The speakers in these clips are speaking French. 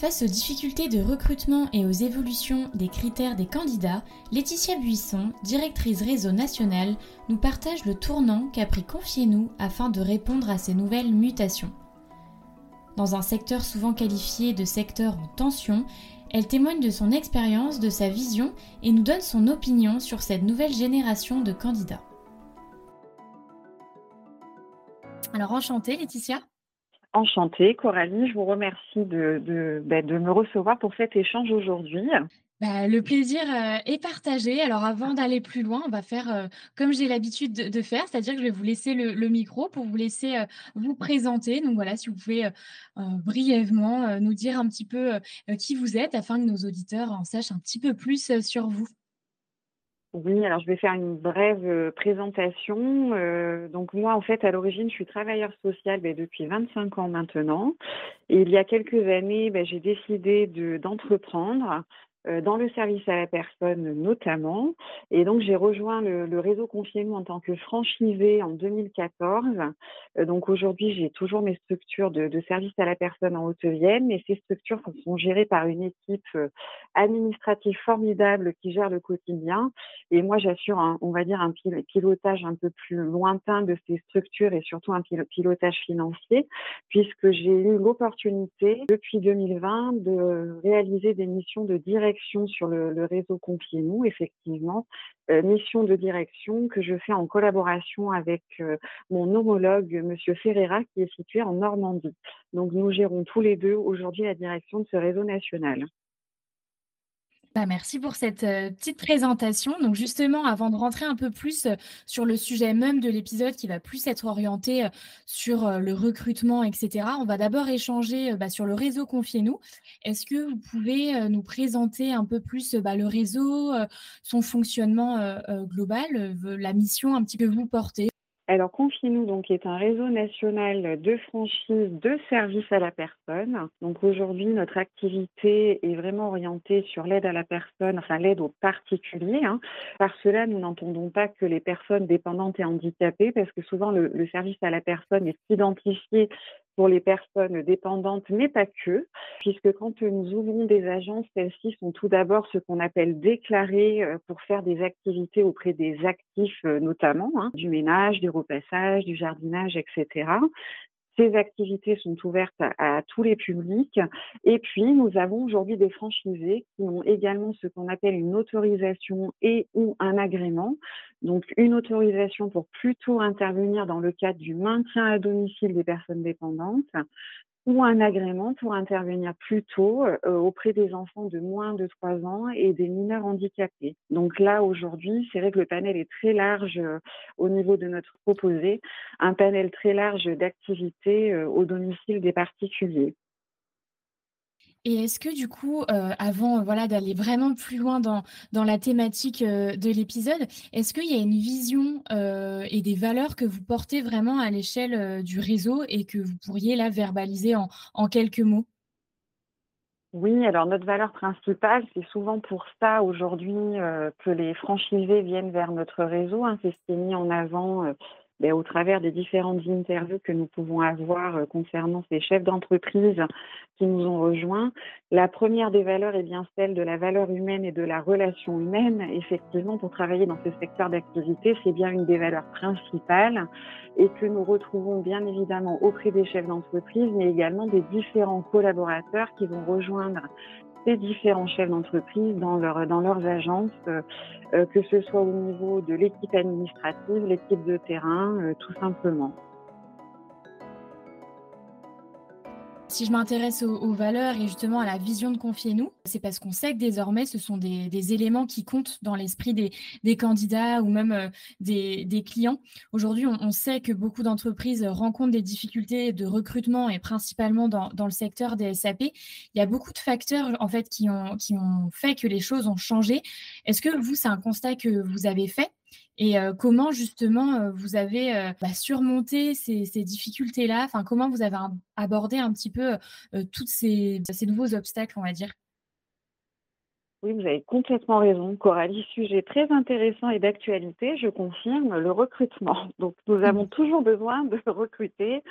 Face aux difficultés de recrutement et aux évolutions des critères des candidats, Laetitia Buisson, directrice réseau national, nous partage le tournant qu'a pris Confiez-nous afin de répondre à ces nouvelles mutations. Dans un secteur souvent qualifié de secteur en tension, elle témoigne de son expérience, de sa vision et nous donne son opinion sur cette nouvelle génération de candidats. Alors enchantée Laetitia Enchantée, Coralie. Je vous remercie de, bah, de, me recevoir pour cet échange aujourd'hui. Bah, le plaisir euh, est partagé. Alors avant d'aller plus loin, on va faire euh, comme j'ai l'habitude de, faire, c'est-à-dire que je vais vous laisser le, micro pour vous laisser euh, vous présenter. Donc voilà, si vous pouvez brièvement nous dire un petit peu qui vous êtes afin que nos auditeurs en sachent un petit peu plus sur vous. Oui, alors je vais faire une brève euh, présentation. Euh, donc moi, en fait, à l'origine, je suis travailleur social ben, depuis 25 ans maintenant. Et il y a quelques années, ben, j'ai décidé d'entreprendre dans le service à la personne notamment. Et donc, j'ai rejoint le, réseau Confiez-nous en tant que franchisé en 2014. Euh, donc, aujourd'hui, j'ai toujours mes structures de, service à la personne en Haute-Vienne, mais ces structures sont gérées par une équipe euh, administrative formidable qui gère le quotidien. Et moi, j'assure, on va dire, un pilotage un peu plus lointain de ces structures et surtout un pilotage financier, puisque j'ai eu l'opportunité depuis 2020 de réaliser des missions de direction sur le, réseau Confiez-nous, effectivement, euh, mission de direction que je fais en collaboration avec euh, mon homologue, Monsieur Ferreira, qui est situé en Normandie. Donc nous gérons tous les deux aujourd'hui la direction de ce réseau national. Bah, merci pour cette euh, petite présentation. Donc justement, avant de rentrer un peu plus euh, sur le sujet même de l'épisode qui va plus être orienté euh, sur le recrutement, etc., on va d'abord échanger bah, sur le réseau Confiez-nous. Est-ce que vous pouvez nous présenter un peu plus bah, le réseau, son fonctionnement global, la mission un petit peu que vous portez? Alors, Confinou donc est un réseau national de franchise de services à la personne. Donc aujourd'hui, notre activité est vraiment orientée sur l'aide à la personne, enfin l'aide aux particuliers. Hein. Par cela, nous n'entendons pas que les personnes dépendantes et handicapées, parce que souvent le service à la personne est identifié pour les personnes dépendantes, mais pas que, puisque quand nous ouvrons des agences, celles-ci sont tout d'abord ce qu'on appelle déclarées euh, pour faire des activités auprès des actifs euh, notamment, hein, du ménage, du repassage, du jardinage, etc. Ces activités sont ouvertes à, tous les publics. Et puis, nous avons aujourd'hui des franchisés qui ont également ce qu'on appelle une autorisation et ou un agrément. Donc, une autorisation pour plutôt intervenir dans le cadre du maintien à domicile des personnes dépendantes, ou un agrément pour intervenir plus tôt euh, auprès des enfants de moins de 3 ans et des mineurs handicapés. Donc là, aujourd'hui, c'est vrai que le panel est très large euh, au niveau de notre proposé, un panel très large d'activités euh, au domicile des particuliers. Et est-ce que du coup, euh, avant voilà, d'aller vraiment plus loin dans, dans la thématique euh, de l'épisode, est-ce qu'il y a une vision euh, et des valeurs que vous portez vraiment à l'échelle du réseau et que vous pourriez là verbaliser en, en quelques mots? Oui, alors notre valeur principale, c'est souvent pour ça aujourd'hui que les franchisés viennent vers notre réseau. Hein. c'est ce qui est mis en avant ben, au travers des différentes interviews que nous pouvons avoir euh, concernant ces chefs d'entreprise qui nous ont rejoints. La première des valeurs est bien celle de la valeur humaine et de la relation humaine. Effectivement, pour travailler dans ce secteur d'activité, c'est bien une des valeurs principales et que nous retrouvons bien évidemment auprès des chefs d'entreprise, mais également des différents collaborateurs qui vont rejoindre des différents chefs d'entreprise dans, leur, dans leurs agences, que ce soit au niveau de l'équipe administrative, l'équipe de terrain, tout simplement. Si je m'intéresse aux, valeurs et justement à la vision de Confiez-nous, c'est parce qu'on sait que désormais, ce sont des, éléments qui comptent dans l'esprit des, candidats ou même euh, des, clients. Aujourd'hui, on, sait que beaucoup d'entreprises rencontrent des difficultés de recrutement et principalement dans, le secteur des SAP. Il y a beaucoup de facteurs en fait qui ont fait que les choses ont changé. Est-ce que vous, c'est un constat que vous avez fait et euh, comment justement euh, vous avez euh, bah, surmonté ces, difficultés-là? Enfin, comment vous avez abordé un petit peu tous ces, nouveaux obstacles, on va dire? Oui, vous avez complètement raison, Coralie. Sujet très intéressant et d'actualité, je confirme, le recrutement. Donc, nous avons mmh. toujours besoin de recruter,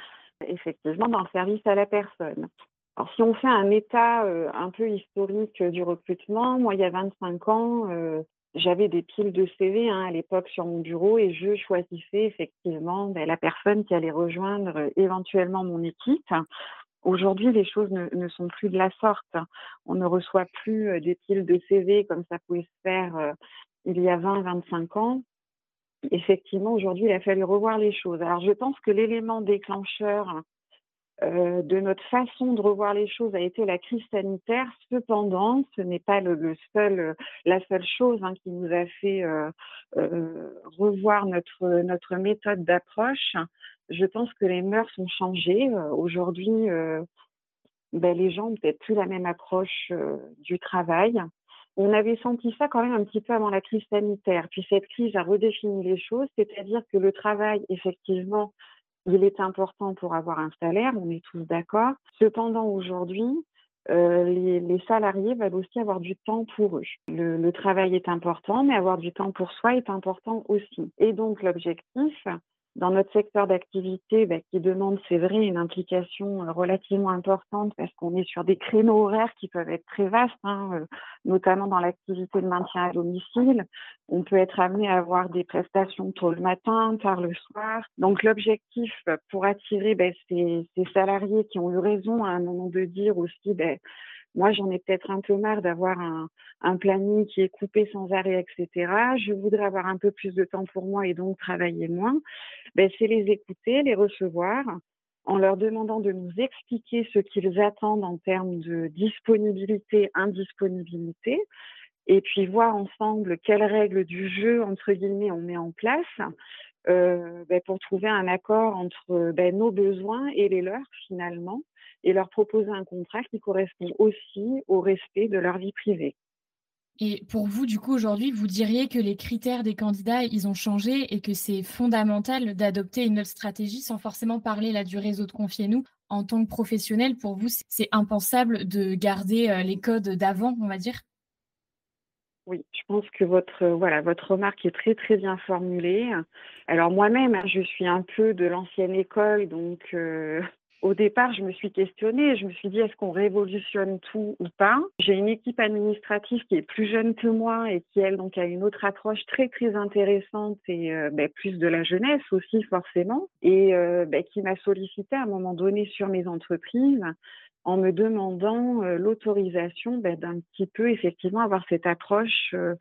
effectivement, dans le service à la personne. Alors, si on fait un état un peu historique du recrutement, moi, il y a 25 ans, j'avais des piles de CV hein, à l'époque sur mon bureau et je choisissais effectivement ben, la personne qui allait rejoindre euh, éventuellement mon équipe. Aujourd'hui, les choses ne, sont plus de la sorte. On ne reçoit plus euh, des piles de CV comme ça pouvait se faire euh, il y a 20, 25 ans. Effectivement, aujourd'hui, il a fallu revoir les choses. Alors, je pense que l'élément déclencheur euh, de notre façon de revoir les choses a été la crise sanitaire. Cependant, ce n'est pas le, seul, la seule chose hein, qui nous a fait euh, euh, revoir notre, notre méthode d'approche. Je pense que les mœurs ont changé. Aujourd'hui, ben, les gens n'ont peut-être plus la même approche du travail. On avait senti ça quand même un petit peu avant la crise sanitaire. Puis cette crise a redéfini les choses, c'est-à-dire que le travail, effectivement, il est important pour avoir un salaire, on est tous d'accord. Cependant, aujourd'hui, euh, les, salariés veulent aussi avoir du temps pour eux. le, travail est important, mais avoir du temps pour soi est important aussi. Et donc, l'objectif, dans notre secteur d'activité bah, qui demande, c'est vrai, une implication euh, relativement importante parce qu'on est sur des créneaux horaires qui peuvent être très vastes, hein, euh, notamment dans l'activité de maintien à domicile. On peut être amené à avoir des prestations tôt le matin, tard le soir. Donc l'objectif pour attirer bah, ces, salariés qui ont eu raison à un moment de dire aussi, bah, moi, j'en ai peut-être un peu marre d'avoir un, planning qui est coupé sans arrêt, etc. Je voudrais avoir un peu plus de temps pour moi et donc travailler moins. Ben, c'est les écouter, les recevoir, en leur demandant de nous expliquer ce qu'ils attendent en termes de disponibilité, indisponibilité, et puis voir ensemble quelles règles du jeu, entre guillemets, on met en place. Euh, ben, pour trouver un accord entre ben, nos besoins et les leurs finalement et leur proposer un contrat qui correspond aussi au respect de leur vie privée. Et pour vous, du coup, aujourd'hui, vous diriez que les critères des candidats, ils ont changé et que c'est fondamental d'adopter une autre stratégie sans forcément parler là du réseau de Confiez-nous. En tant que professionnel, pour vous, c'est impensable de garder euh, les codes d'avant, on va dire? Oui, je pense que votre voilà votre remarque est très très bien formulée. Alors moi-même, hein, je suis un peu de l'ancienne école, donc euh, au départ, je me suis questionnée. Je me suis dit, est-ce qu'on révolutionne tout ou pas? J'ai une équipe administrative qui est plus jeune que moi et qui, elle, donc, a une autre approche très, très intéressante et euh, ben, plus de la jeunesse aussi, forcément, et euh, ben, qui m'a sollicité à un moment donné sur mes entreprises en me demandant euh, l'autorisation ben, d'un petit peu effectivement avoir cette approche euh,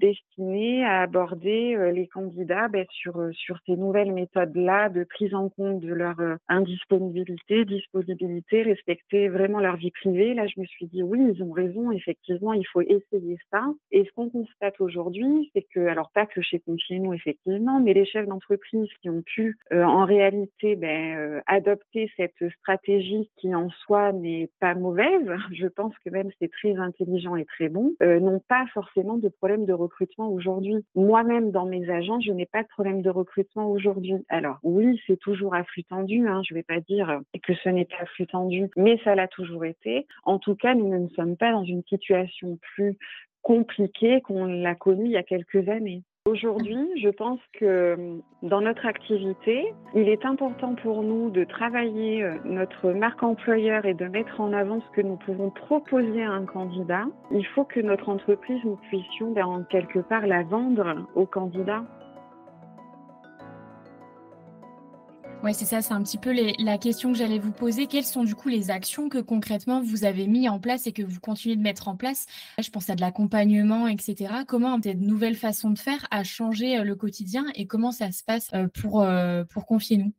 destinée à aborder euh, les candidats ben, sur, sur ces nouvelles méthodes-là de prise en compte de leur indisponibilité, disponibilité, respecter vraiment leur vie privée. Là, je me suis dit oui, ils ont raison, effectivement, il faut essayer ça. Et ce qu'on constate aujourd'hui, c'est que, alors pas que chez Continue, effectivement, mais les chefs d'entreprise qui ont pu en réalité ben, adopter cette stratégie qui en soi n'est pas mauvaise, je pense que même c'est très intelligent et très bon, euh, n'ont pas forcément de problème de recrutement aujourd'hui. Moi-même, dans mes agents, je n'ai pas de problème de recrutement aujourd'hui. Alors oui, c'est toujours à flux tendu, hein, je ne vais pas dire que ce n'est pas à flux tendu, mais ça l'a toujours été. En tout cas, nous ne sommes pas dans une situation plus compliquée qu'on l'a connue il y a quelques années. Aujourd'hui, je pense que hum, dans notre activité, il est important pour nous de travailler euh, notre marque employeur et de mettre en avant ce que nous pouvons proposer à un candidat. Il faut que notre entreprise, nous puissions ben, en quelque part la vendre au candidat. Oui, c'est ça, c'est un petit peu la question que j'allais vous poser. Quelles sont du coup les actions que concrètement vous avez mis en place et que vous continuez de mettre en place? Je pense à de l'accompagnement, etc. Comment peut-être de nouvelles façons de faire à changer euh, le quotidien et comment ça se passe euh, pour, euh, pour confier nous?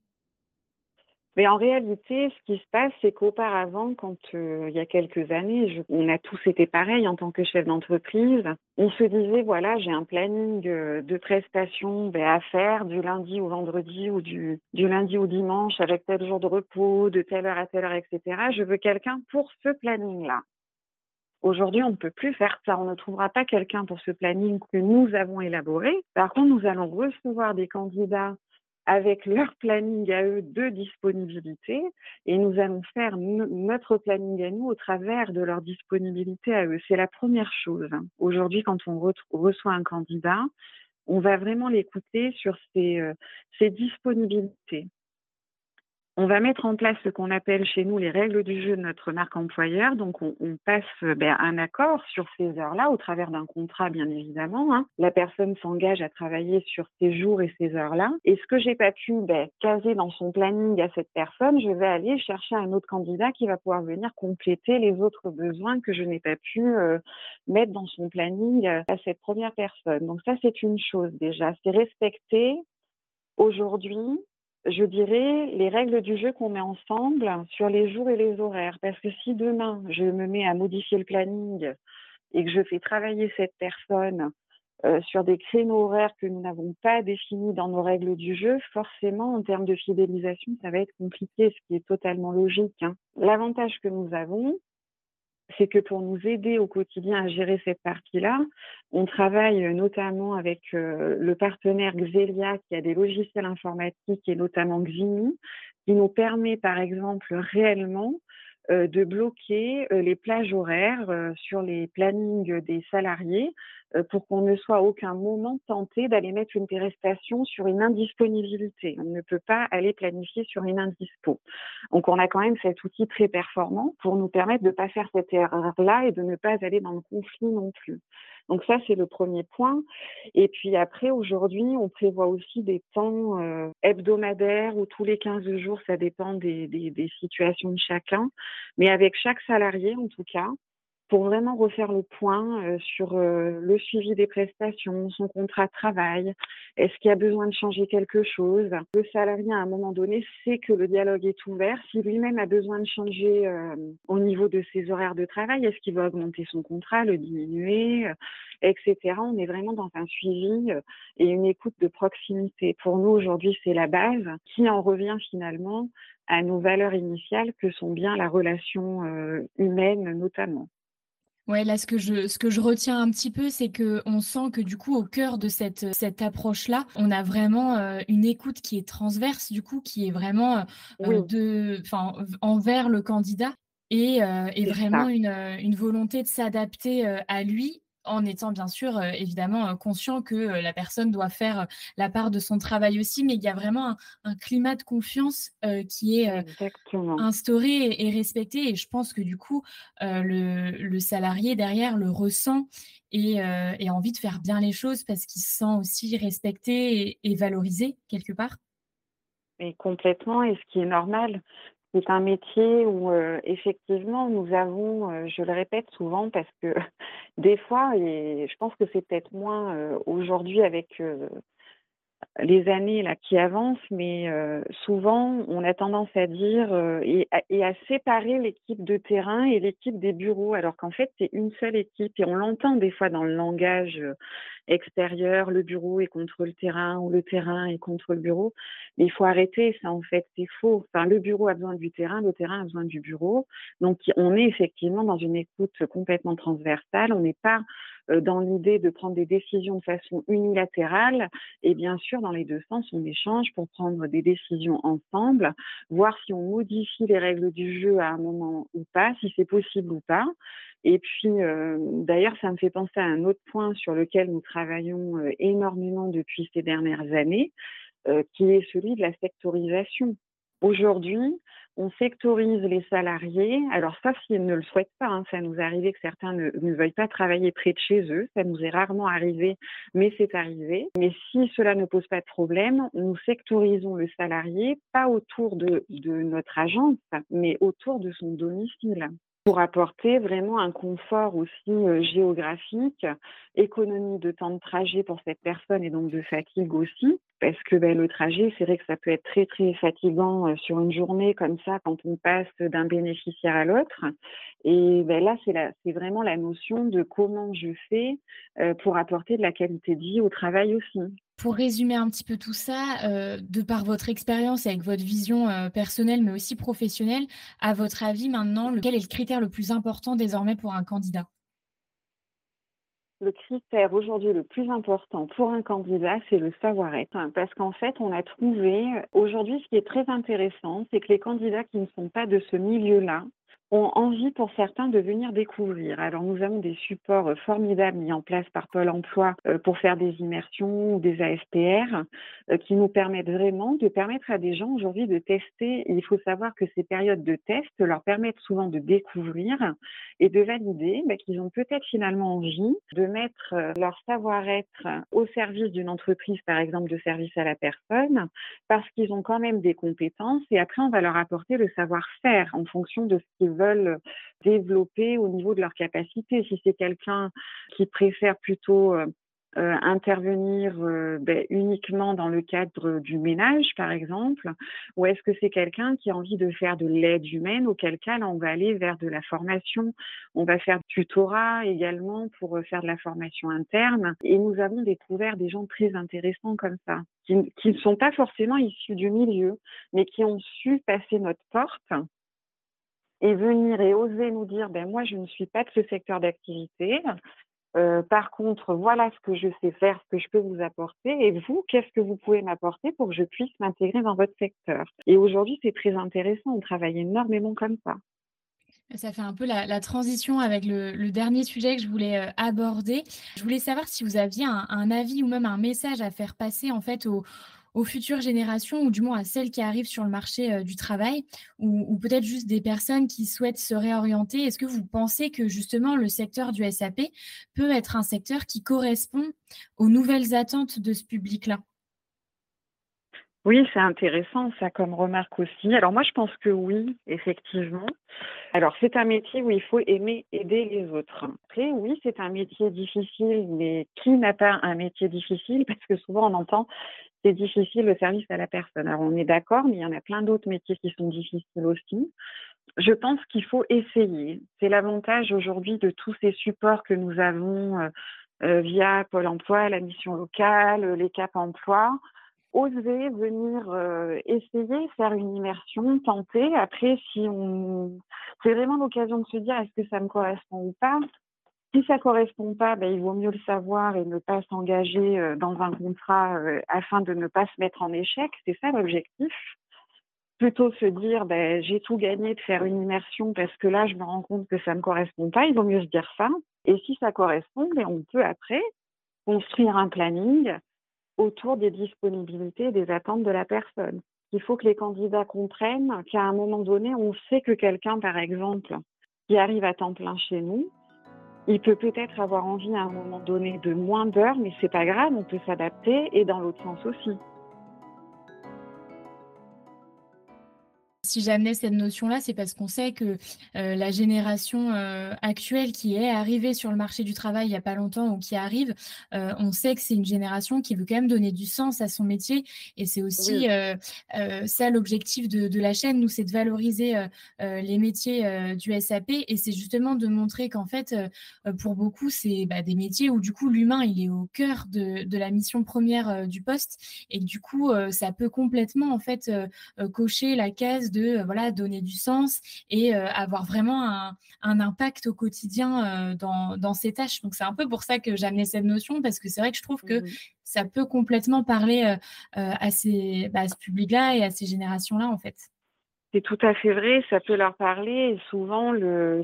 Mais en réalité, ce qui se passe, c'est qu'auparavant, quand euh, il y a quelques années, on a tous été pareil en tant que chef d'entreprise. On se disait, voilà, j'ai un planning euh, de prestations ben, à faire du lundi au vendredi ou du lundi au dimanche avec tel jour de repos, de telle heure à telle heure, etc. Je veux quelqu'un pour ce planning-là. Aujourd'hui, on ne peut plus faire ça. On ne trouvera pas quelqu'un pour ce planning que nous avons élaboré. Par contre, nous allons recevoir des candidats avec leur planning à eux de disponibilité et nous allons faire notre planning à nous au travers de leur disponibilité à eux. C'est la première chose. Aujourd'hui, quand on reçoit un candidat, on va vraiment l'écouter sur ses, euh, ses disponibilités. On va mettre en place ce qu'on appelle chez nous les règles du jeu de notre marque employeur. Donc, on, passe ben, un accord sur ces heures-là au travers d'un contrat, bien évidemment. Hein. La personne s'engage à travailler sur ces jours et ces heures-là. Et ce que j'ai pas pu ben, caser dans son planning à cette personne, je vais aller chercher un autre candidat qui va pouvoir venir compléter les autres besoins que je n'ai pas pu euh, mettre dans son planning euh, à cette première personne. Donc ça, c'est une chose déjà. C'est respecter aujourd'hui je dirais, les règles du jeu qu'on met ensemble sur les jours et les horaires. Parce que si demain, je me mets à modifier le planning et que je fais travailler cette personne euh, sur des créneaux horaires que nous n'avons pas définis dans nos règles du jeu, forcément, en termes de fidélisation, ça va être compliqué, ce qui est totalement logique. Hein. L'avantage que nous avons, c'est que pour nous aider au quotidien à gérer cette partie-là, on travaille euh, notamment avec euh, le partenaire Xelia qui a des logiciels informatiques et notamment Ximi, qui nous permet par exemple réellement euh, de bloquer les plages horaires sur les plannings des salariés pour qu'on ne soit à aucun moment tenté d'aller mettre une prestation sur une indisponibilité. On ne peut pas aller planifier sur une indispo. Donc on a quand même cet outil très performant pour nous permettre de ne pas faire cette erreur-là et de ne pas aller dans le conflit non plus. Donc ça, c'est le premier point. Et puis après, aujourd'hui, on prévoit aussi des temps euh, hebdomadaires ou tous les 15 jours, ça dépend des situations de chacun. Mais avec chaque salarié, en tout cas, pour vraiment refaire le point euh, sur euh, le suivi des prestations, son contrat de travail, est-ce qu'il y a besoin de changer quelque chose? Le salarié, à un moment donné, sait que le dialogue est ouvert. Si lui-même a besoin de changer euh, au niveau de ses horaires de travail, est-ce qu'il va augmenter son contrat, le diminuer, etc. On est vraiment dans un suivi et une écoute de proximité. Pour nous, aujourd'hui, c'est la base qui en revient finalement à nos valeurs initiales que sont bien la relation humaine notamment. Ouais, là, ce que je, ce que je retiens un petit peu, c'est que on sent que du coup, au cœur de cette, cette approche-là, on a vraiment euh, une écoute qui est transverse, du coup, qui est vraiment euh, euh, de, enfin, envers le candidat et, et vraiment une, une, volonté de s'adapter à lui en étant bien sûr euh, évidemment euh, conscient que euh, la personne doit faire la part de son travail aussi, mais il y a vraiment un, climat de confiance qui est instauré et, respecté. Et je pense que du coup, le, salarié derrière le ressent et, a envie de faire bien les choses parce qu'il se sent aussi respecté et, valorisé quelque part. Et complètement, et ce qui est normal, c'est un métier où euh, effectivement nous avons, euh, je le répète souvent parce que des fois, et je pense que c'est peut-être moins euh, aujourd'hui avec les années qui avancent, mais souvent on a tendance à dire et, et, à séparer l'équipe de terrain et l'équipe des bureaux, alors qu'en fait c'est une seule équipe et on l'entend des fois dans le langage extérieur, le bureau est contre le terrain ou le terrain est contre le bureau. Mais il faut arrêter ça en fait, c'est faux. Le bureau a besoin du terrain, le terrain a besoin du bureau. Donc on est effectivement dans une écoute complètement transversale. On n'est pas euh, dans l'idée de prendre des décisions de façon unilatérale. Et bien sûr, dans les deux sens, on échange pour prendre des décisions ensemble, voir si on modifie les règles du jeu à un moment ou pas, si c'est possible ou pas. Et puis, euh, d'ailleurs, ça me fait penser à un autre point sur lequel nous travaillons euh, énormément depuis ces dernières années, euh, qui est celui de la sectorisation. Aujourd'hui, on sectorise les salariés. Alors, sauf s'ils ne le souhaitent pas, hein, ça nous est arrivé que certains ne, veuillent pas travailler près de chez eux. Ça nous est rarement arrivé, mais c'est arrivé. Mais si cela ne pose pas de problème, nous sectorisons le salarié, pas autour de, de notre agence, mais autour de son domicile pour apporter vraiment un confort aussi euh, géographique, économie de temps de trajet pour cette personne et donc de fatigue aussi, parce que ben, le trajet, c'est vrai que ça peut être très très fatigant euh, sur une journée comme ça quand on passe d'un bénéficiaire à l'autre. Et ben, là, c'est vraiment la notion de comment je fais euh, pour apporter de la qualité de vie au travail aussi. Pour résumer un petit peu tout ça, euh, de par votre expérience et avec votre vision personnelle mais aussi professionnelle, à votre avis maintenant, lequel est le critère le plus important désormais pour un candidat? Le critère aujourd'hui le plus important pour un candidat, c'est le savoir-être. Parce qu'en fait, on a trouvé, aujourd'hui, ce qui est très intéressant, c'est que les candidats qui ne sont pas de ce milieu-là, ont envie pour certains de venir découvrir. Alors nous avons des supports euh, formidables mis en place par Pôle Emploi euh, pour faire des immersions ou des AFPR euh, qui nous permettent vraiment de permettre à des gens aujourd'hui de tester. il faut savoir que ces périodes de test leur permettent souvent de découvrir et de valider bah, qu'ils ont peut-être finalement envie de mettre leur savoir-être au service d'une entreprise, par exemple de service à la personne, parce qu'ils ont quand même des compétences et après on va leur apporter le savoir-faire en fonction de ce qu'ils veulent développer au niveau de leur capacité. Si c'est quelqu'un qui préfère plutôt euh, euh, intervenir euh, ben, uniquement dans le cadre du ménage, par exemple, ou est-ce que c'est quelqu'un qui a envie de faire de l'aide humaine, auquel cas on va aller vers de la formation, on va faire tutorat également pour faire de la formation interne, et nous avons découvert des gens très intéressants comme ça, qui ne sont pas forcément issus du milieu, mais qui ont su passer notre porte et venir et oser nous dire, ben moi, je ne suis pas de ce secteur d'activité. Euh, par contre, voilà ce que je sais faire, ce que je peux vous apporter. Et vous, qu'est-ce que vous pouvez m'apporter pour que je puisse m'intégrer dans votre secteur? Et aujourd'hui, c'est très intéressant. On travaille énormément comme ça. Ça fait un peu la, transition avec le, dernier sujet que je voulais euh, aborder. Je voulais savoir si vous aviez un, un, avis ou même un message à faire passer en fait aux, aux futures générations, ou du moins à celles qui arrivent sur le marché euh, du travail, ou, peut-être juste des personnes qui souhaitent se réorienter Est-ce que vous pensez que justement le secteur du SAP peut être un secteur qui correspond aux nouvelles attentes de ce public-là? Oui, c'est intéressant ça comme remarque aussi. Alors moi je pense que oui, effectivement. Alors c'est un métier où il faut aimer aider les autres. Après oui, c'est un métier difficile, mais qui n'a pas un métier difficile? Parce que souvent on entend c'est difficile le service à la personne. Alors on est d'accord, mais il y en a plein d'autres métiers qui sont difficiles aussi. Je pense qu'il faut essayer. C'est l'avantage aujourd'hui de tous ces supports que nous avons euh, euh, via Pôle Emploi, la mission locale, les CAP Emploi. Oser venir euh, essayer, faire une immersion, tenter. Après, si on, c'est vraiment l'occasion de se dire est-ce que ça me correspond ou pas? Si ça correspond pas, ben, il vaut mieux le savoir et ne pas s'engager euh, dans un contrat euh, afin de ne pas se mettre en échec. C'est ça l'objectif. Plutôt se dire, ben, j'ai tout gagné de faire une immersion parce que là, je me rends compte que ça ne correspond pas. Il vaut mieux se dire ça. Et si ça correspond, ben, on peut après construire un planning autour des disponibilités et des attentes de la personne. Il faut que les candidats comprennent qu'à un moment donné, on sait que quelqu'un, par exemple, qui arrive à temps plein chez nous, il peut peut-être avoir envie à un moment donné de moins d'heures, mais c'est pas grave, on peut s'adapter et dans l'autre sens aussi. Si j'amenais cette notion-là, c'est parce qu'on sait que euh, la génération euh, actuelle qui est arrivée sur le marché du travail il n'y a pas longtemps ou qui arrive, euh, on sait que c'est une génération qui veut quand même donner du sens à son métier. Et c'est aussi ça l'objectif de, la chaîne, nous, c'est de valoriser les métiers du SAP. Et c'est justement de montrer qu'en fait, pour beaucoup, c'est bah, des métiers où du coup, l'humain, il est au cœur de, de la mission première du poste. Et du coup, ça peut complètement, en fait, cocher la case de euh, voilà, donner du sens et euh, avoir vraiment un, impact au quotidien euh, dans, dans, ces tâches. Donc c'est un peu pour ça que j'amenais cette notion, parce que c'est vrai que je trouve que mmh ça peut complètement parler à, ces, bah, à ce public-là et à ces générations-là, en fait. C'est tout à fait vrai, ça peut leur parler. Et souvent, le,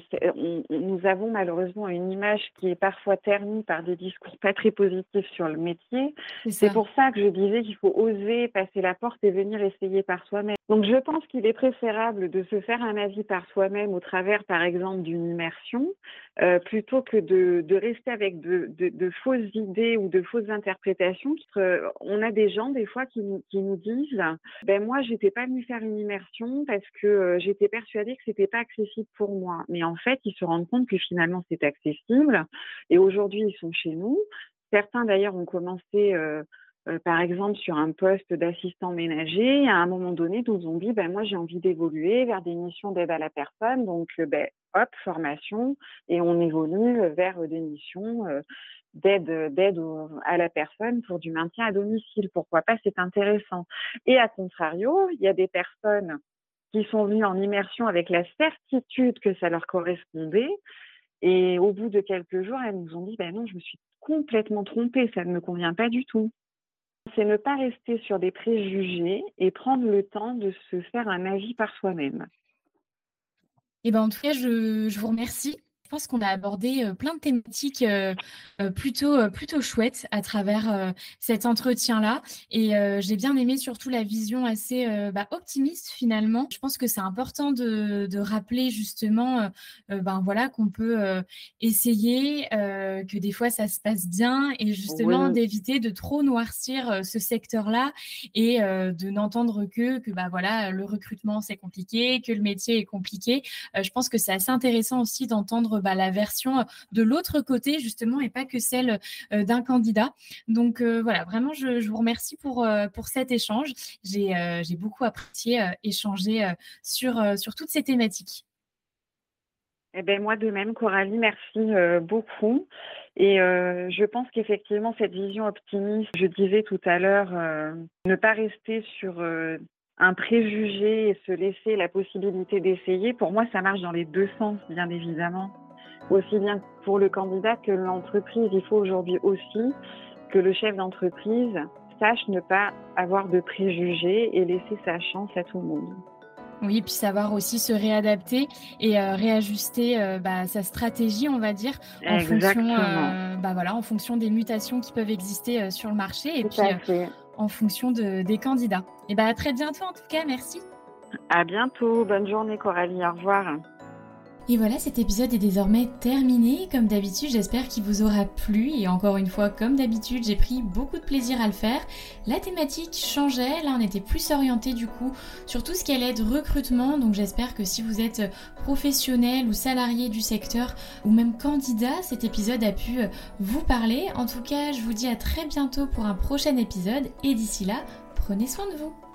nous avons malheureusement une image qui est parfois ternie par des discours pas très positifs sur le métier. C'est pour ça que je disais qu'il faut oser passer la porte et venir essayer par soi-même. Donc je pense qu'il est préférable de se faire un avis par soi-même au travers, par exemple, d'une immersion, euh, plutôt que de, rester avec de, fausses idées ou de fausses interprétations. Euh, on a des gens des fois qui, qui nous disent, ben moi j'étais pas venue faire une immersion parce que euh, j'étais persuadée que c'était pas accessible pour moi. Mais en fait, ils se rendent compte que finalement c'est accessible. Et aujourd'hui, ils sont chez nous. Certains d'ailleurs ont commencé euh, euh, par exemple sur un poste d'assistant ménager, à un moment donné, nous ont dit, ben, moi j'ai envie d'évoluer vers des missions d'aide à la personne, donc euh, ben, hop, formation, et on évolue vers des missions euh, d'aide à la personne pour du maintien à domicile. Pourquoi pas, c'est intéressant. Et à contrario, il y a des personnes qui sont venues en immersion avec la certitude que ça leur correspondait. Et au bout de quelques jours, elles nous ont dit, ben non, je me suis complètement trompée, ça ne me convient pas du tout c'est ne pas rester sur des préjugés et prendre le temps de se faire un avis par soi-même. Eh ben, en tout cas, je, je vous remercie je pense qu'on a abordé euh, plein de thématiques euh, euh, plutôt, plutôt chouettes à travers cet entretien-là. Et j'ai bien aimé surtout la vision assez bah, optimiste finalement. Je pense que c'est important de, de, rappeler justement ben, voilà, qu'on peut essayer, que des fois ça se passe bien et justement d'éviter de trop noircir ce secteur-là et de n'entendre que, que bah, voilà, le recrutement c'est compliqué, que le métier est compliqué. je pense que c'est assez intéressant aussi d'entendre bah, la version de l'autre côté, justement, et pas que celle euh, d'un candidat. Donc euh, voilà, vraiment, je, vous remercie pour, euh, pour cet échange. J'ai beaucoup apprécié échanger sur, sur toutes ces thématiques. Eh ben, moi de même, Coralie, merci beaucoup. Et je pense qu'effectivement, cette vision optimiste, je disais tout à l'heure, ne pas rester sur un préjugé et se laisser la possibilité d'essayer, pour moi, ça marche dans les deux sens, bien évidemment aussi bien pour le candidat que l'entreprise. Il faut aujourd'hui aussi que le chef d'entreprise sache ne pas avoir de préjugés et laisser sa chance à tout le monde. Oui, puis savoir aussi se réadapter et euh, réajuster euh, bah, sa stratégie, on va dire, en fonction, euh, bah, voilà, en fonction des mutations qui peuvent exister sur le marché et puis en fonction de, des candidats. Et bah, à très bientôt en tout cas, merci. À bientôt, bonne journée Coralie, au revoir. Et voilà, cet épisode est désormais terminé. Comme d'habitude, j'espère qu'il vous aura plu. Et encore une fois, comme d'habitude, j'ai pris beaucoup de plaisir à le faire. La thématique changeait. Là, on était plus orienté du coup sur tout ce qui allait être recrutement. Donc j'espère que si vous êtes professionnel ou salarié du secteur ou même candidat, cet épisode a pu vous parler. En tout cas, je vous dis à très bientôt pour un prochain épisode. Et d'ici là, prenez soin de vous.